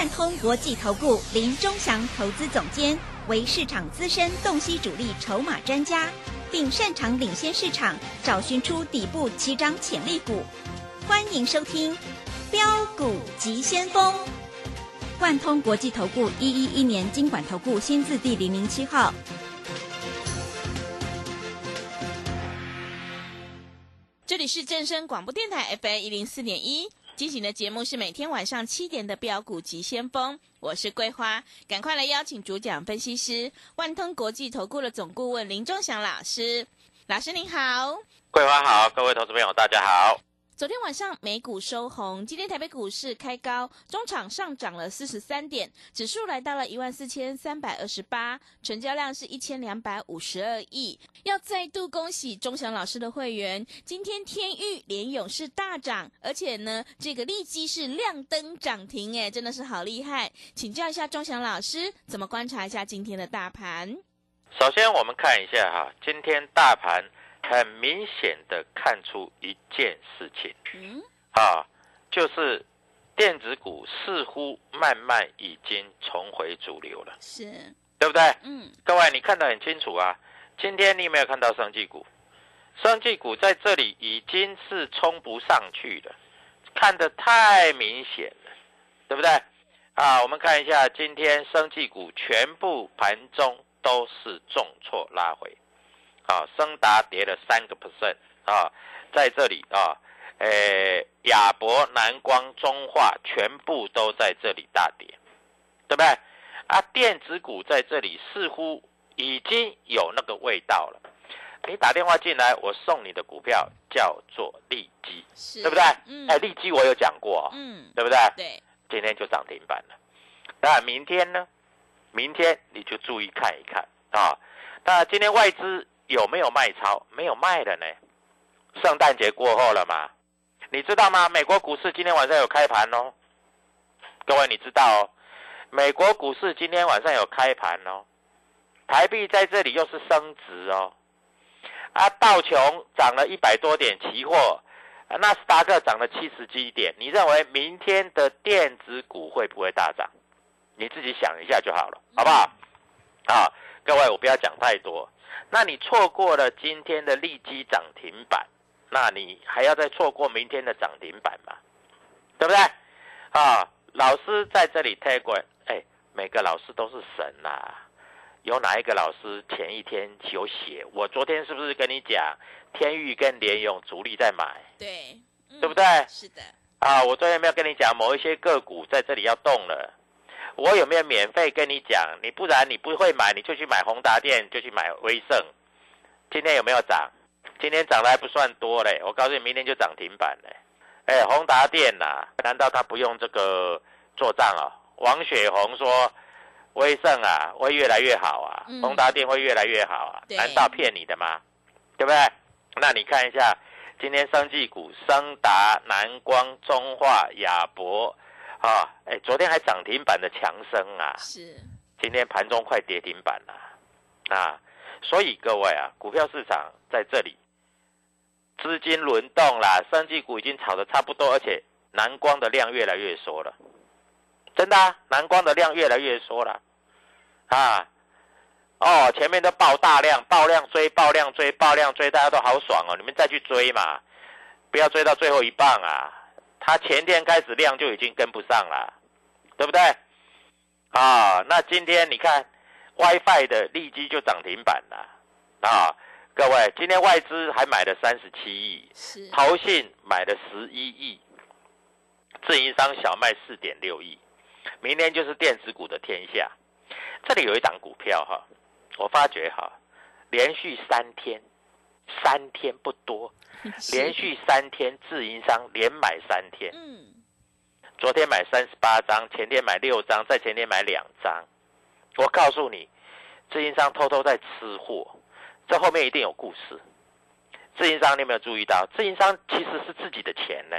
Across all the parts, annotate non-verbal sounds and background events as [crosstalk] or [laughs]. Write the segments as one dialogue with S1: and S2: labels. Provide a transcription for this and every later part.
S1: 万通国际投顾林忠祥投资总监为市场资深洞悉主力筹码专家，并擅长领先市场，找寻出底部起涨潜力股。欢迎收听标股急先锋。万通国际投顾一一一年经管投顾新字第零零七号。
S2: 这里是正声广播电台 FM 一零四点一，进行的节目是每天晚上七点的标股急先锋，我是桂花，赶快来邀请主讲分析师万通国际投顾的总顾问林忠祥老师，老师您好，
S3: 桂花好，各位投资朋友大家好。
S2: 昨天晚上美股收红，今天台北股市开高，中场上涨了四十三点，指数来到了一万四千三百二十八，成交量是一千两百五十二亿。要再度恭喜钟祥老师的会员，今天天域连勇是大涨，而且呢，这个利基是亮灯涨停，哎，真的是好厉害。请教一下钟祥老师，怎么观察一下今天的大盘？
S3: 首先我们看一下哈，今天大盘。很明显的看出一件事情，嗯，啊，就是电子股似乎慢慢已经重回主流了，
S2: 是，
S3: 对不对？嗯，各位你看得很清楚啊。今天你有没有看到生技股？生技股在这里已经是冲不上去了，看得太明显了，对不对？啊，我们看一下今天生技股全部盘中都是重挫拉回。啊，升达跌了三个 percent 啊，在这里啊，诶，亚博、南光、中化全部都在这里大跌，对不对？啊，电子股在这里似乎已经有那个味道了。你打电话进来，我送你的股票叫做利基，对不对？嗯。哎，利基我有讲过，嗯，对不对？
S2: 对。
S3: 今天就涨停板了。那明天呢？明天你就注意看一看啊。那今天外资。有没有卖超？没有卖的呢。圣诞节过后了嘛？你知道吗？美国股市今天晚上有开盘哦。各位你知道哦？美国股市今天晚上有开盘哦。台币在这里又是升值哦。啊，道琼涨了一百多点，期货，纳斯达克涨了七十几点。你认为明天的电子股会不会大涨？你自己想一下就好了，好不好？啊，各位我不要讲太多。那你错过了今天的利基涨停板，那你还要再错过明天的涨停板吗？对不对？啊，老师在这里推过，哎，每个老师都是神呐。有哪一个老师前一天有写？我昨天是不是跟你讲，天域跟联勇主力在买？
S2: 对，
S3: 对不对？
S2: 是的。
S3: 啊，我昨天没有跟你讲某一些个股在这里要动了。我有没有免费跟你讲？你不然你不会买，你就去买宏达电，就去买威盛。今天有没有涨？今天涨的还不算多嘞。我告诉你，明天就涨停板嘞。哎，宏达电呐，难道他不用这个做账啊？王雪红说，威盛啊会越来越好啊，宏达电会越来越好啊？难道骗你的吗？对不对？那你看一下，今天生技股，升达、南光、中化、亚博。啊，哎，昨天还涨停板的强生啊，
S2: 是，
S3: 今天盘中快跌停板了，啊，所以各位啊，股票市场在这里，资金轮动啦，生技股已经炒的差不多，而且南光的量越来越缩了，真的，南光的量越来越缩了，啊，哦，前面都爆大量，爆量追，爆量追，爆量追，大家都好爽哦，你们再去追嘛，不要追到最后一棒啊。它前天开始量就已经跟不上了，对不对？啊，那今天你看，WiFi 的利基就涨停板了啊！各位，今天外资还买了三十七亿，
S2: 是
S3: 投信买了十一亿，自营商小卖四点六亿，明天就是电子股的天下。这里有一档股票哈，我发觉哈，连续三天。三天不多，[laughs] 连续三天自营商连买三天。嗯，昨天买三十八张，前天买六张，再前天买两张。我告诉你，自营商偷偷在吃货，这后面一定有故事。自营商，你有没有注意到？自营商其实是自己的钱呢。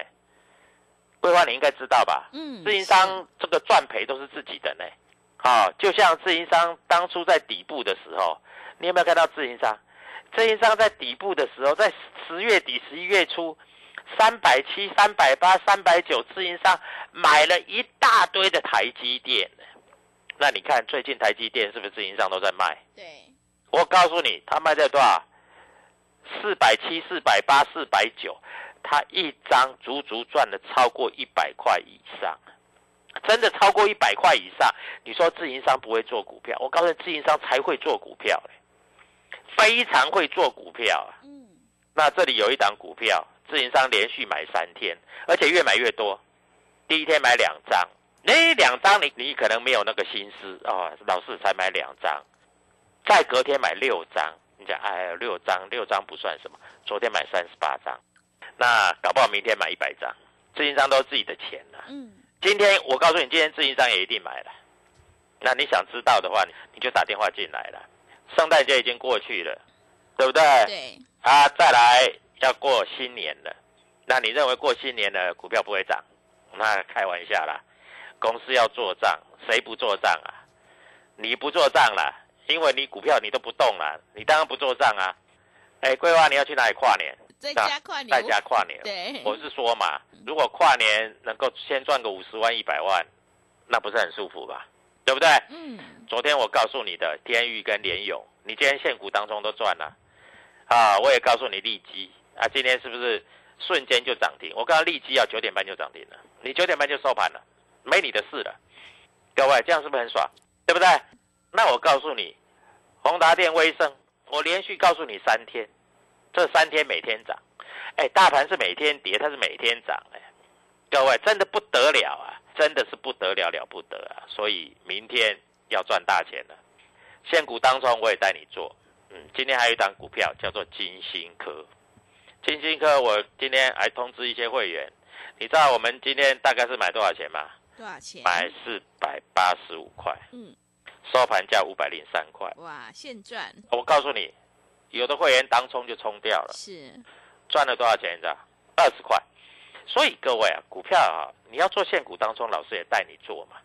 S3: 桂花，你应该知道吧？嗯，自营商这个赚赔都是自己的呢。好，就像自营商当初在底部的时候，你有没有看到自营商？自营商在底部的时候，在十月底、十一月初，三百七、三百八、三百九，自营商买了一大堆的台积电。那你看最近台积电是不是自营商都在卖？
S2: 对，
S3: 我告诉你，他卖在多少？四百七、四百八、四百九，他一张足足赚了超过一百块以上，真的超过一百块以上。你说自营商不会做股票？我告诉你，自营商才会做股票嘞，非常会做股票啊。
S2: 嗯，
S3: 那这里有一档股票，自营商连续买三天，而且越买越多。第一天买两张，那两张你你可能没有那个心思哦，老师才买两张，再隔天买六张，你讲哎六张六张不算什么，昨天买三十八张，那搞不好明天买一百张，自营商都是自己的钱了、
S2: 嗯，
S3: 今天我告诉你，今天自营商也一定买了。那你想知道的话，你你就打电话进来了。圣诞节已经过去了，对不对？
S2: 对，
S3: 啊，再来要过新年了。那你认为过新年了股票不会涨？那开玩笑啦，公司要做账，谁不做账啊？你不做账啦，因为你股票你都不动了，你当然不做账啊。哎，桂花，你要去哪里跨年？
S2: 在家跨年，
S3: 在家跨年。
S2: 对，
S3: 我是说嘛，如果跨年能够先赚个五十万、一百万，那不是很舒服吧？对不对？
S2: 嗯，
S3: 昨天我告诉你的天域跟联勇，你今天现股当中都赚了，啊，我也告诉你利基啊，今天是不是瞬间就涨停？我刚刚利基要九点半就涨停了，你九点半就收盘了，没你的事了。各位，这样是不是很爽？对不对？那我告诉你，宏达电、威盛，我连续告诉你三天，这三天每天涨，哎，大盘是每天跌，它是每天涨，哎，各位真的不得了啊！真的是不得了了不得啊！所以明天要赚大钱了。现股当中我也带你做，嗯，今天还有一档股票叫做金星科。金星科我今天还通知一些会员，你知道我们今天大概是买多少钱吗？
S2: 多少钱？
S3: 买四百八十五块，
S2: 嗯，
S3: 收盘价五百零三块。
S2: 哇，现赚
S3: 我告诉你，有的会员当冲就冲掉了，
S2: 是，
S3: 赚了多少钱？你知道？二十块。所以各位啊，股票啊，你要做现股当中，老师也带你做嘛。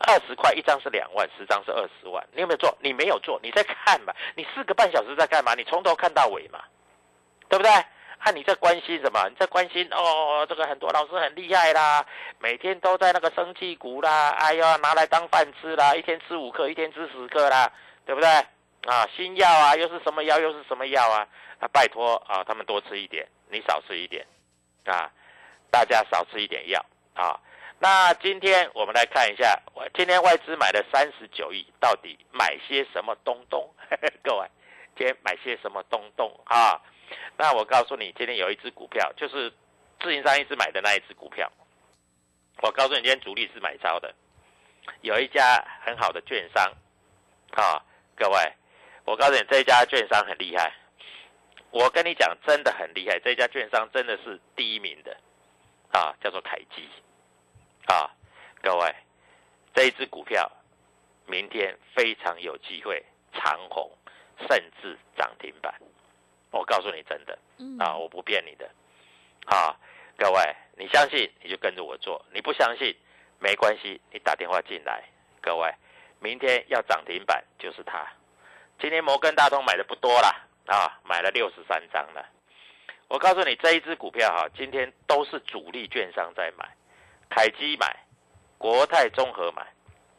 S3: 二十块一张是两万，十张是二十万。你有没有做？你没有做，你在看嘛？你四个半小时在干嘛？你从头看到尾嘛，对不对？啊，你在关心什么？你在关心哦，这个很多老师很厉害啦，每天都在那个生气股啦，哎呀，拿来当饭吃啦，一天吃五克，一天吃十克啦，对不对？啊，新药啊，又是什么药？又是什么药啊？啊，拜托啊，他们多吃一点，你少吃一点，啊，大家少吃一点药啊。那今天我们来看一下，我今天外资买了三十九亿，到底买些什么东东？[laughs] 各位，今天买些什么东东啊？那我告诉你，今天有一只股票，就是自营商一直买的那一只股票。我告诉你，今天主力是买超的，有一家很好的券商啊，各位，我告诉你，这家券商很厉害。我跟你讲，真的很厉害，这家券商真的是第一名的啊，叫做凯基啊，各位，这一只股票明天非常有机会长红，甚至涨停板。我告诉你，真的
S2: 嗯，
S3: 啊，我不骗你的啊，各位，你相信你就跟着我做，你不相信没关系，你打电话进来。各位，明天要涨停板就是它。今天摩根大通买的不多啦，啊，买了六十三张了。我告诉你，这一只股票哈、今天都是主力券商在买，凯基买，国泰综合买，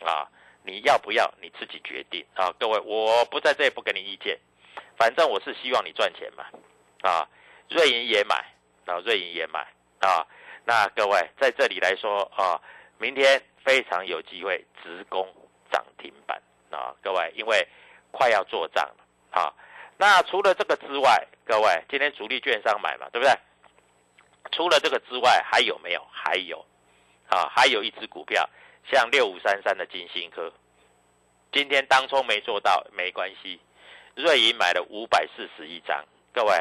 S3: 啊，你要不要你自己决定啊，各位，我不在这里不给你意见，反正我是希望你赚钱嘛，啊，瑞银也买，啊，瑞银也买，啊，那各位在这里来说啊，明天非常有机会直攻涨停板啊，各位，因为快要做账了啊。那除了这个之外，各位今天主力券商买嘛，对不对？除了这个之外，还有没有？还有，啊，还有一只股票，像六五三三的金星科，今天当冲没做到没关系，瑞银买了五百四十一张，各位，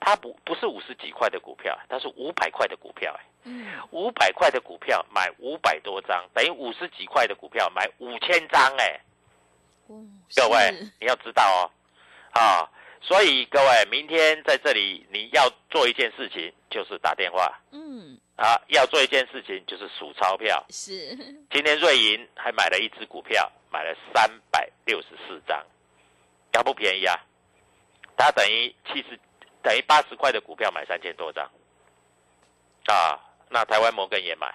S3: 它不不是五十几块的股票，它是五百块的股票，哎，
S2: 嗯，
S3: 五百块的股票买五百多张，等于五十几块的股票买五千张，哎，
S2: 哦
S3: 各位你要知道哦，啊，所以各位明天在这里你要做一件事情，就是打电话。
S2: 嗯，
S3: 啊，要做一件事情就是数钞票。
S2: 是，
S3: 今天瑞银还买了一只股票，买了三百六十四张，要不便宜啊？它等于七十，等于八十块的股票买三千多张，啊，那台湾摩根也买，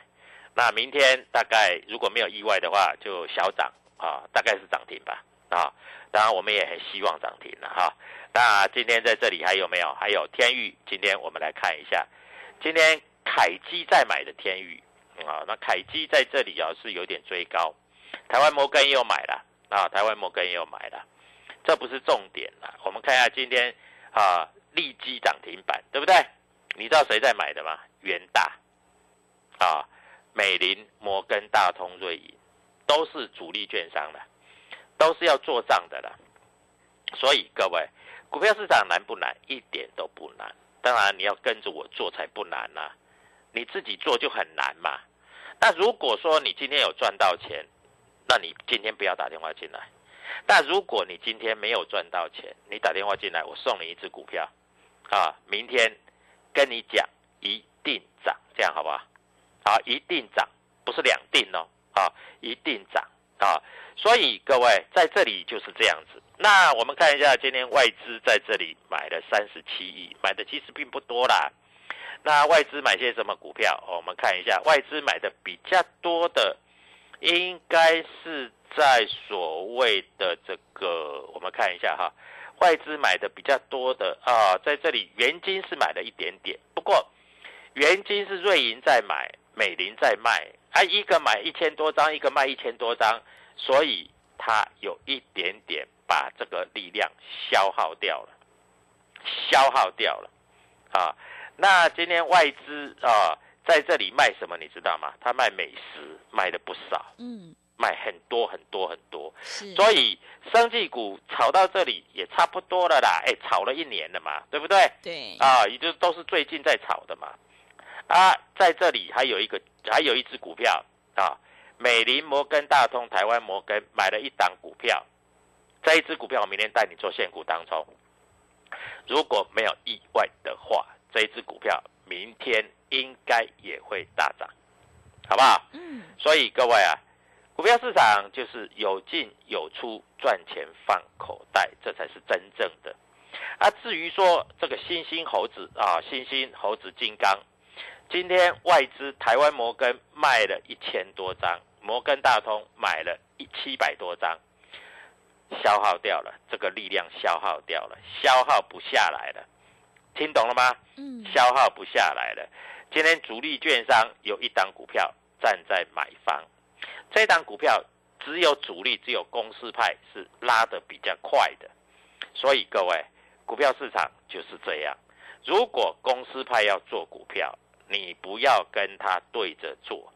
S3: 那明天大概如果没有意外的话，就小涨。啊，大概是涨停吧啊。当然我们也很希望涨停了哈。那今天在这里还有没有？还有天域，今天我们来看一下，今天凯基在买的天域啊，那凯基在这里啊是有点追高，台湾摩根也有买了啊，台湾摩根也有买了，这不是重点了。我们看一下今天啊，利基涨停板，对不对？你知道谁在买的吗？元大啊，美林、摩根大通、瑞银，都是主力券商的，都是要做账的了。所以各位，股票市场难不难？一点都不难。当然你要跟着我做才不难呐，你自己做就很难嘛。那如果说你今天有赚到钱，那你今天不要打电话进来。但如果你今天没有赚到钱，你打电话进来，我送你一只股票啊，明天。跟你讲，一定涨，这样好不好？好，一定涨，不是两定哦，啊，一定涨啊！所以各位在这里就是这样子。那我们看一下，今天外资在这里买了三十七亿，买的其实并不多啦。那外资买些什么股票？我们看一下，外资买的比较多的，应该是在所谓的这个，我们看一下哈。外资买的比较多的啊，在这里元金是买了一点点，不过元金是瑞银在买，美林在卖，啊，一个买一千多张，一个卖一千多张，所以它有一点点把这个力量消耗掉了，消耗掉了啊。那今天外资啊在这里卖什么，你知道吗？他卖美食，卖的不少，嗯。卖很多很多很多，所以生技股炒到这里也差不多了啦。哎，炒了一年了嘛，对不对？
S2: 对。
S3: 啊，也就都是最近在炒的嘛。啊，在这里还有一个，还有一只股票啊，美林摩根大通、台湾摩根买了一档股票，这一只股票我明天带你做现股当中，如果没有意外的话，这一只股票明天应该也会大涨，好不好？嗯。所以各位啊。股票市场就是有进有出，赚钱放口袋，这才是真正的。啊，至于说这个星星猴子啊，星星猴子金刚，今天外资台湾摩根卖了一千多张，摩根大通买了一七百多张，消耗掉了，这个力量消耗掉了，消耗不下来了，听懂了吗？嗯，消耗不下来了。今天主力券商有一档股票站在买方。这档股票只有主力，只有公司派是拉的比较快的，所以各位，股票市场就是这样。如果公司派要做股票，你不要跟他对着做。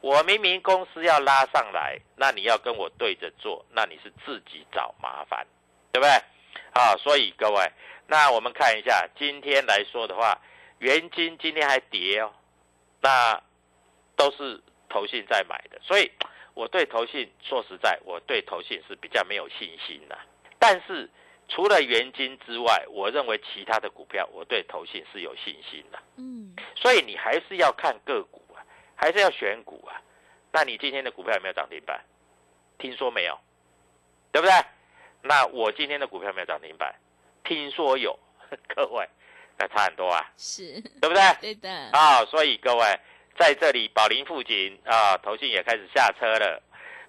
S3: 我明明公司要拉上来，那你要跟我对着做，那你是自己找麻烦，对不对？啊，所以各位，那我们看一下今天来说的话，元金今天还跌哦，那都是。投信在买的，所以我对投信说实在，我对投信是比较没有信心的。但是除了元金之外，我认为其他的股票，我对投信是有信心的。嗯，所以你还是要看个股啊，还是要选股啊。那你今天的股票有没有涨停板？听说没有，对不对？那我今天的股票没有涨停板，听说有，[laughs] 各位，那差很多啊，
S2: 是 [laughs]
S3: 对不对？
S2: 对的
S3: 啊，所以各位。在这里，宝林附近啊，投信也开始下车了，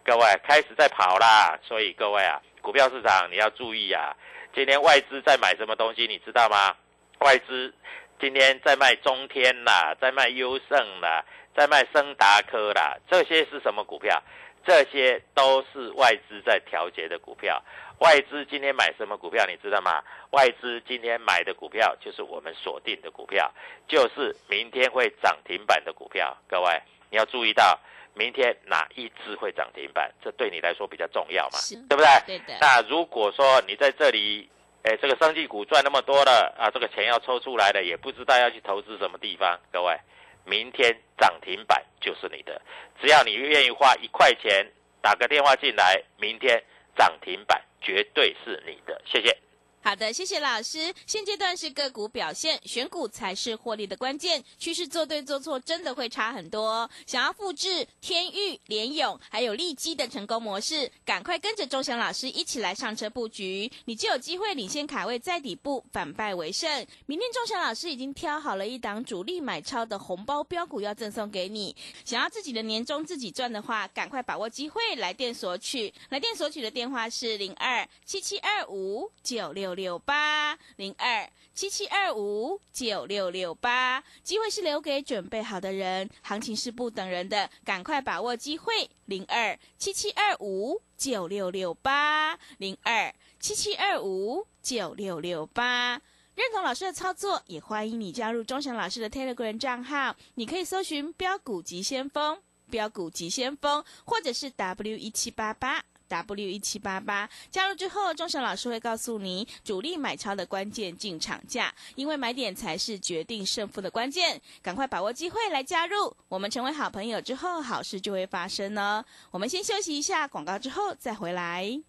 S3: 各位开始在跑啦。所以各位啊，股票市场你要注意啊。今天外资在买什么东西，你知道吗？外资今天在卖中天啦，在卖优胜啦，在卖升达科啦，这些是什么股票？这些都是外资在调节的股票。外资今天买什么股票，你知道吗？外资今天买的股票就是我们锁定的股票，就是明天会涨停板的股票。各位，你要注意到明天哪一支会涨停板，这对你来说比较重要嘛？对不对？
S2: 对的。
S3: 那如果说你在这里，哎，这个生技股赚那么多了啊，这个钱要抽出来了，也不知道要去投资什么地方。各位，明天涨停板就是你的，只要你愿意花一块钱打个电话进来，明天涨停板。绝对是你的，谢谢。
S2: 好的，谢谢老师。现阶段是个股表现，选股才是获利的关键。趋势做对做错，真的会差很多。想要复制天域、联勇还有利基的成功模式，赶快跟着钟祥老师一起来上车布局，你就有机会领先卡位，在底部反败为胜。明天钟祥老师已经挑好了一档主力买超的红包标股要赠送给你。想要自己的年终自己赚的话，赶快把握机会来电索取。来电索取的电话是零二七七二五九六。六八零二七七二五九六六八，机会是留给准备好的人，行情是不等人的，赶快把握机会。零二七七二五九六六八零二七七二五九六六八，认同老师的操作，也欢迎你加入钟祥老师的 Telegram 账号，你可以搜寻标股急先锋、标股急先锋，或者是 W 一七八八。W 一七八八加入之后，钟祥老师会告诉你主力买超的关键进场价，因为买点才是决定胜负的关键。赶快把握机会来加入，我们成为好朋友之后，好事就会发生呢。我们先休息一下广告，之后再回来。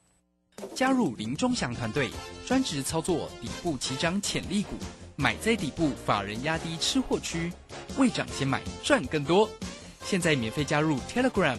S4: 加入林钟祥团队，专职操作底部起涨潜力股，买在底部，法人压低吃货区，未涨先买赚更多。现在免费加入 Telegram。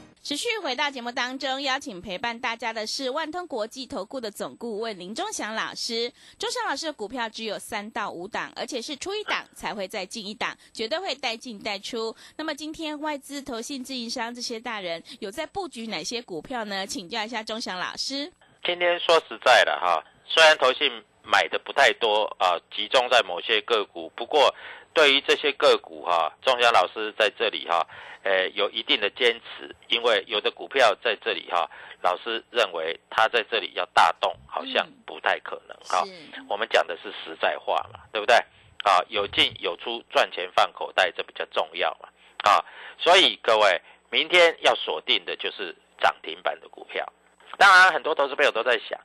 S2: 持续回到节目当中，邀请陪伴大家的是万通国际投顾的总顾问林忠祥老师。忠祥老师的股票只有三到五档，而且是出一档才会再进一档，绝对会带进带出。那么今天外资、投信、自营商这些大人有在布局哪些股票呢？请教一下忠祥老师。
S3: 今天说实在的哈，虽然投信买的不太多啊，集中在某些个股，不过对于这些个股哈，忠祥老师在这里哈。呃，有一定的坚持，因为有的股票在这里哈，老师认为它在这里要大动，好像不太可能哈。我们讲的是实在话嘛，对不对？啊，有进有出，赚钱放口袋，这比较重要嘛。啊，所以各位，明天要锁定的就是涨停板的股票。当然，很多投资朋友都在想，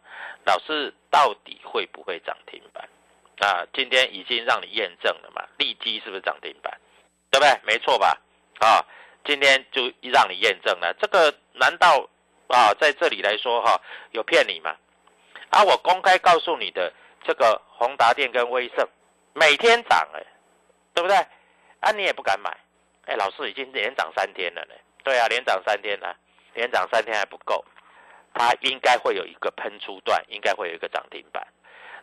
S3: 老师到底会不会涨停板？啊，今天已经让你验证了嘛，利基是不是涨停板？对不对？没错吧？啊。今天就让你验证了，这个难道啊在这里来说哈有骗你吗？啊，我公开告诉你的这个宏达电跟威盛每天涨哎，对不对？啊，你也不敢买，哎，老师已经连涨三天了呢。对啊，连涨三天了，连涨三天还不够，它应该会有一个喷出段，应该会有一个涨停板。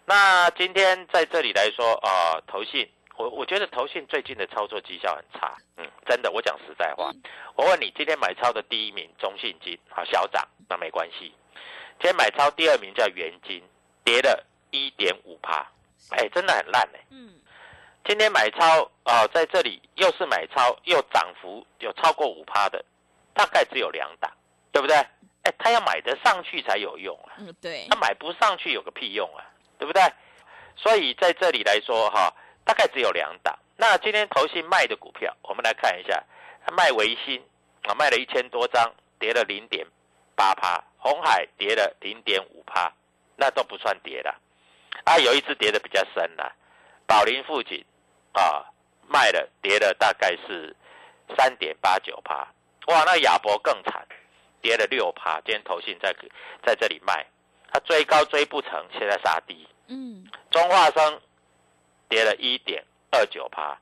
S3: 那今天在这里来说啊，投信。我我觉得投信最近的操作绩效很差，嗯，真的，我讲实在话。我问你，今天买超的第一名中信金，好小涨，那没关系。今天买超第二名叫元金，跌了一点五趴，哎，真的很烂哎。嗯。今天买超啊，在这里又是买超，又涨幅有超过五趴的，大概只有两档，对不对？哎，他要买得上去才有用啊。
S2: 嗯，对。
S3: 他买不上去有个屁用啊，对不对？所以在这里来说哈。大概只有两档。那今天投信卖的股票，我们来看一下，卖维新啊，卖了一千多张，跌了零点八趴；红海跌了零点五趴，那都不算跌的。啊，有一只跌的比较深了，宝林富锦啊，卖了跌了大概是三点八九趴。哇，那亚博更惨，跌了六趴。今天投信在在这里卖，它追高追不成，现在杀低。嗯，中化生。跌了一点二九趴，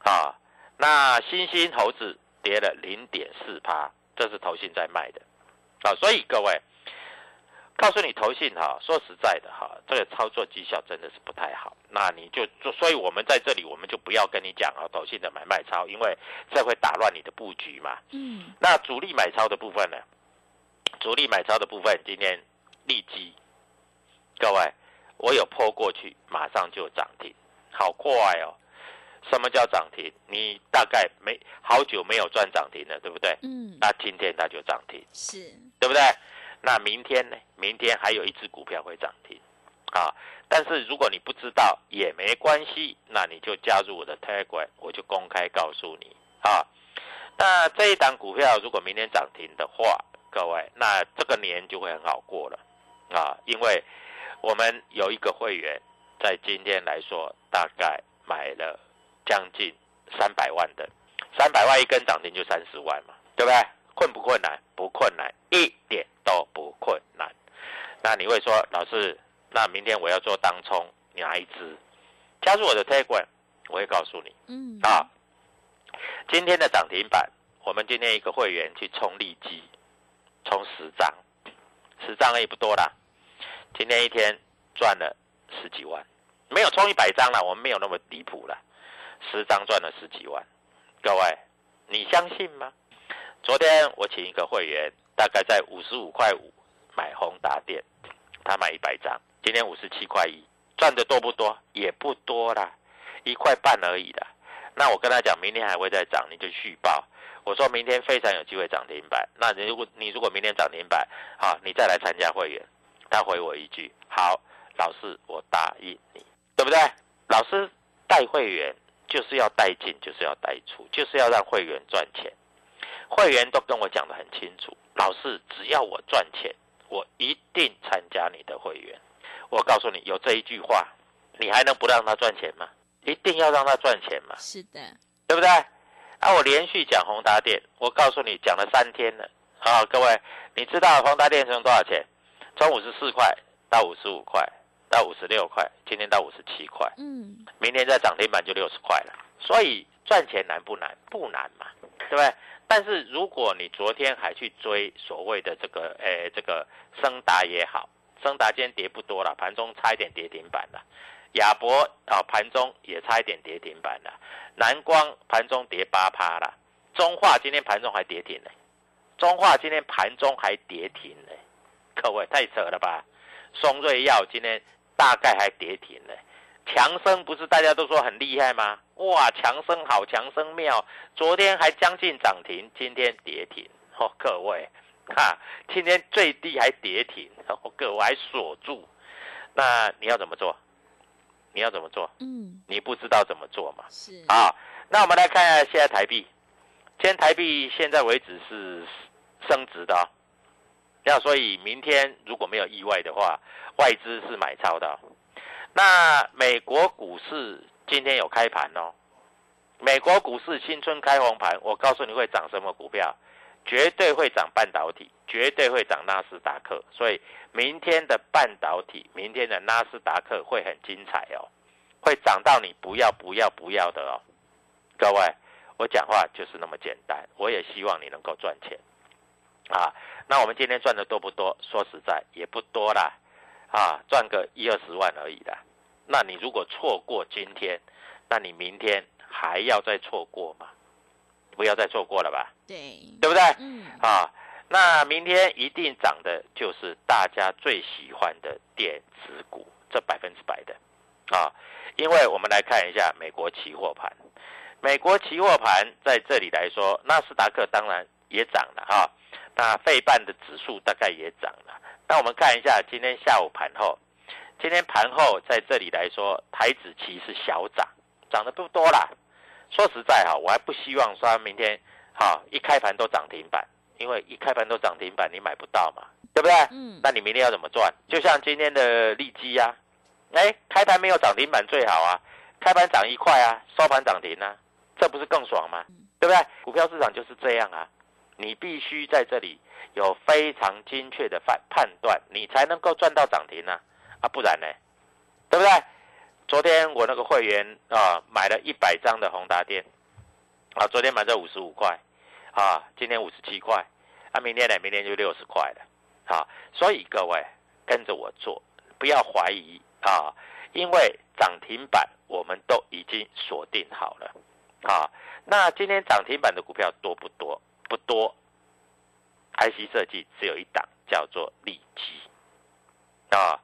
S3: 啊，那新兴猴子跌了零点四趴，这是投信在卖的，啊，所以各位，告诉你投信哈，说实在的哈，这个操作绩效真的是不太好，那你就做，所以我们在这里我们就不要跟你讲啊，投信的买卖超，因为这会打乱你的布局嘛。嗯。那主力买超的部分呢？主力买超的部分今天立即，各位，我有破过去，马上就涨停。好快哦！什么叫涨停？你大概没好久没有赚涨停了，对不对？嗯。那今天它就涨停，
S2: 是，
S3: 对不对？那明天呢？明天还有一只股票会涨停，啊！但是如果你不知道也没关系，那你就加入我的 Telegram，我就公开告诉你啊。那这一档股票如果明天涨停的话，各位，那这个年就会很好过了啊，因为我们有一个会员在今天来说，大概买了将近三百万的，三百万一根涨停就三十万嘛，对不对？困不困难？不困难，一点都不困难。那你会说，老师，那明天我要做当冲哪一支？加入我的 Telegram，我会告诉你。
S2: 嗯，
S3: 啊，今天的涨停板，我们今天一个会员去冲利基，冲十张，十张也不多啦。今天一天赚了十几万，没有充一百张了，我们没有那么离谱了，十张赚了十几万。各位，你相信吗？昨天我请一个会员，大概在五十五块五买宏达电，他买一百张，今天五十七块一，赚的多不多？也不多啦，一块半而已啦。那我跟他讲，明天还会再涨，你就续报。我说明天非常有机会涨停板。那你如果你如果明天涨停板，好，你再来参加会员。他回我一句：好，老师，我答应你，对不对？老师带会员就是要带进，就是要带出，就是要让会员赚钱。会员都跟我讲的很清楚，老师只要我赚钱，我一定参加你的会员。我告诉你，有这一句话，你还能不让他赚钱吗？一定要让他赚钱嘛，
S2: 是的，
S3: 对不对？啊，我连续讲宏达电，我告诉你讲了三天了啊，各位，你知道宏达电从多少钱？从五十四块到五十五块，到五十六块，今天到五十七块，
S2: 嗯，
S3: 明天再涨停板就六十块了。所以赚钱难不难？不难嘛，对不对？但是如果你昨天还去追所谓的这个，诶，这个升达也好，升达今天跌不多了，盘中差一点跌停板了。亚博啊，盘中也差一点跌停板了。南光盘中跌八趴了。中化今天盘中还跌停呢。中化今天盘中还跌停呢。各位太扯了吧？松瑞药今天大概还跌停呢。强生不是大家都说很厉害吗？哇，强生好，强生妙，昨天还将近涨停，今天跌停。哦，各位，哈，今天最低还跌停，哦，各位还锁住。那你要怎么做？你要怎么做？
S2: 嗯，
S3: 你不知道怎么做嘛？
S2: 是，
S3: 啊，那我们来看一下现在台币，今天台币现在为止是升值的、哦，那所以明天如果没有意外的话，外资是买超的、那美国股市今天有开盘哦，美国股市新春开红盘，我告诉你会涨什么股票，绝对会涨半导体，绝对会涨纳斯达克，所以明天的半导体，明天的纳斯达克会很精彩哦，会涨到你不要不要不要的哦，各位，我讲话就是那么简单，我也希望你能够赚钱。啊。那我们今天赚的多不多？说实在也不多啦，啊，赚个一二十万而已的。那你如果错过今天，那你明天还要再错过吗？不要再错过了吧，
S2: 对，
S3: 对不对？
S2: 嗯，
S3: 啊，那明天一定涨的就是大家最喜欢的电子股，这百分之百的啊。因为我们来看一下美国期货盘，美国期货盘在这里来说，纳斯达克当然也涨了啊，那费半的指数大概也涨了。那我们看一下今天下午盘后，今天盘后在这里来说，台子期是小涨，涨得不多啦。说实在哈，我还不希望说明天哈一开盘都涨停板，因为一开盘都涨停板你买不到嘛，对不对？
S2: 嗯，
S3: 那你明天要怎么赚？就像今天的利基呀、哎，开盘没有涨停板最好啊，开盘涨一块啊，收盘涨停啊，这不是更爽吗？对不对？股票市场就是这样啊，你必须在这里有非常精确的判判断，你才能够赚到涨停啊，啊，不然呢，对不对？昨天我那个会员啊，买了一百张的宏达电，啊，昨天买在五十五块，啊，今天五十七块，啊，明天呢，明天就六十块了，啊，所以各位跟着我做，不要怀疑啊，因为涨停板我们都已经锁定好了，啊，那今天涨停板的股票多不多？不多，IC 设计只有一档，叫做利基，啊。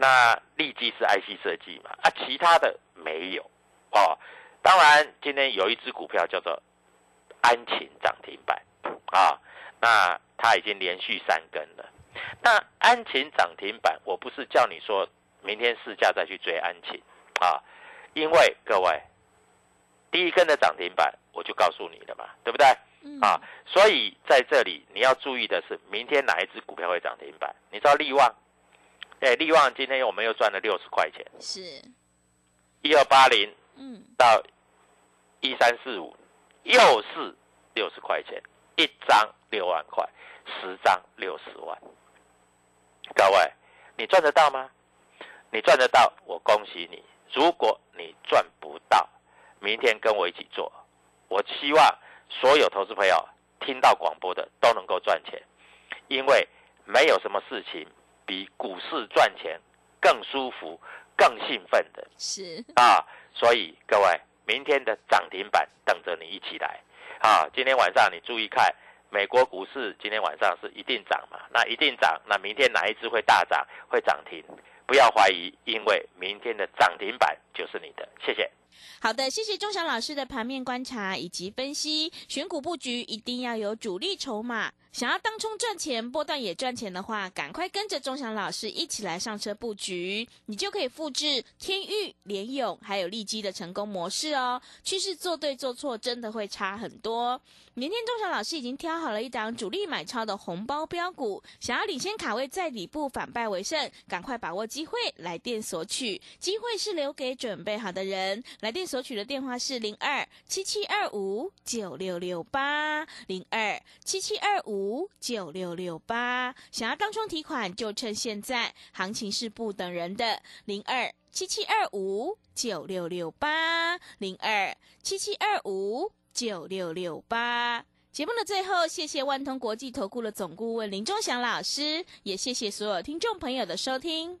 S3: 那利基是 IC 设计嘛？啊，其他的没有哦。当然，今天有一只股票叫做安勤涨停板啊，那它已经连续三根了。那安勤涨停板，我不是叫你说明天市价再去追安勤啊，因为各位第一根的涨停板我就告诉你了嘛，对不对？
S2: 嗯
S3: 啊，所以在这里你要注意的是，明天哪一只股票会涨停板？你知道利旺？哎，利旺今天我们又赚了六十块钱，
S2: 是，
S3: 一二八零
S2: 嗯，
S3: 到一三四五，又是六十块钱，一张六万块，十张六十万。各位，你赚得到吗？你赚得到，我恭喜你。如果你赚不到，明天跟我一起做。我希望所有投资朋友听到广播的都能够赚钱，因为没有什么事情比股市赚钱更舒服、更兴奋的。
S2: 是，
S3: 啊，所以各位，明天的涨停板等着你一起来啊！今天晚上你注意看，美国股市今天晚上是一定涨嘛？那一定涨，那明天哪一只会大涨、会涨停？不要怀疑，因为明天的涨停板就是你的。谢谢。
S2: 好的，谢谢钟祥老师的盘面观察以及分析。选股布局一定要有主力筹码，想要当冲赚钱、波段也赚钱的话，赶快跟着钟祥老师一起来上车布局，你就可以复制天域、联勇还有利基的成功模式哦。趋势做对做错，真的会差很多。明天钟祥老师已经挑好了一档主力买超的红包标股，想要领先卡位在底部反败为胜，赶快把握机会，来电索取。机会是留给准备好的人。来电索取的电话是零二七七二五九六六八零二七七二五五九六六八。想要当冲提款，就趁现在，行情是不等人的。零二七七二五九六六八零二七七二五九六六八。节目的最后，谢谢万通国际投顾的总顾问林忠祥老师，也谢谢所有听众朋友的收听。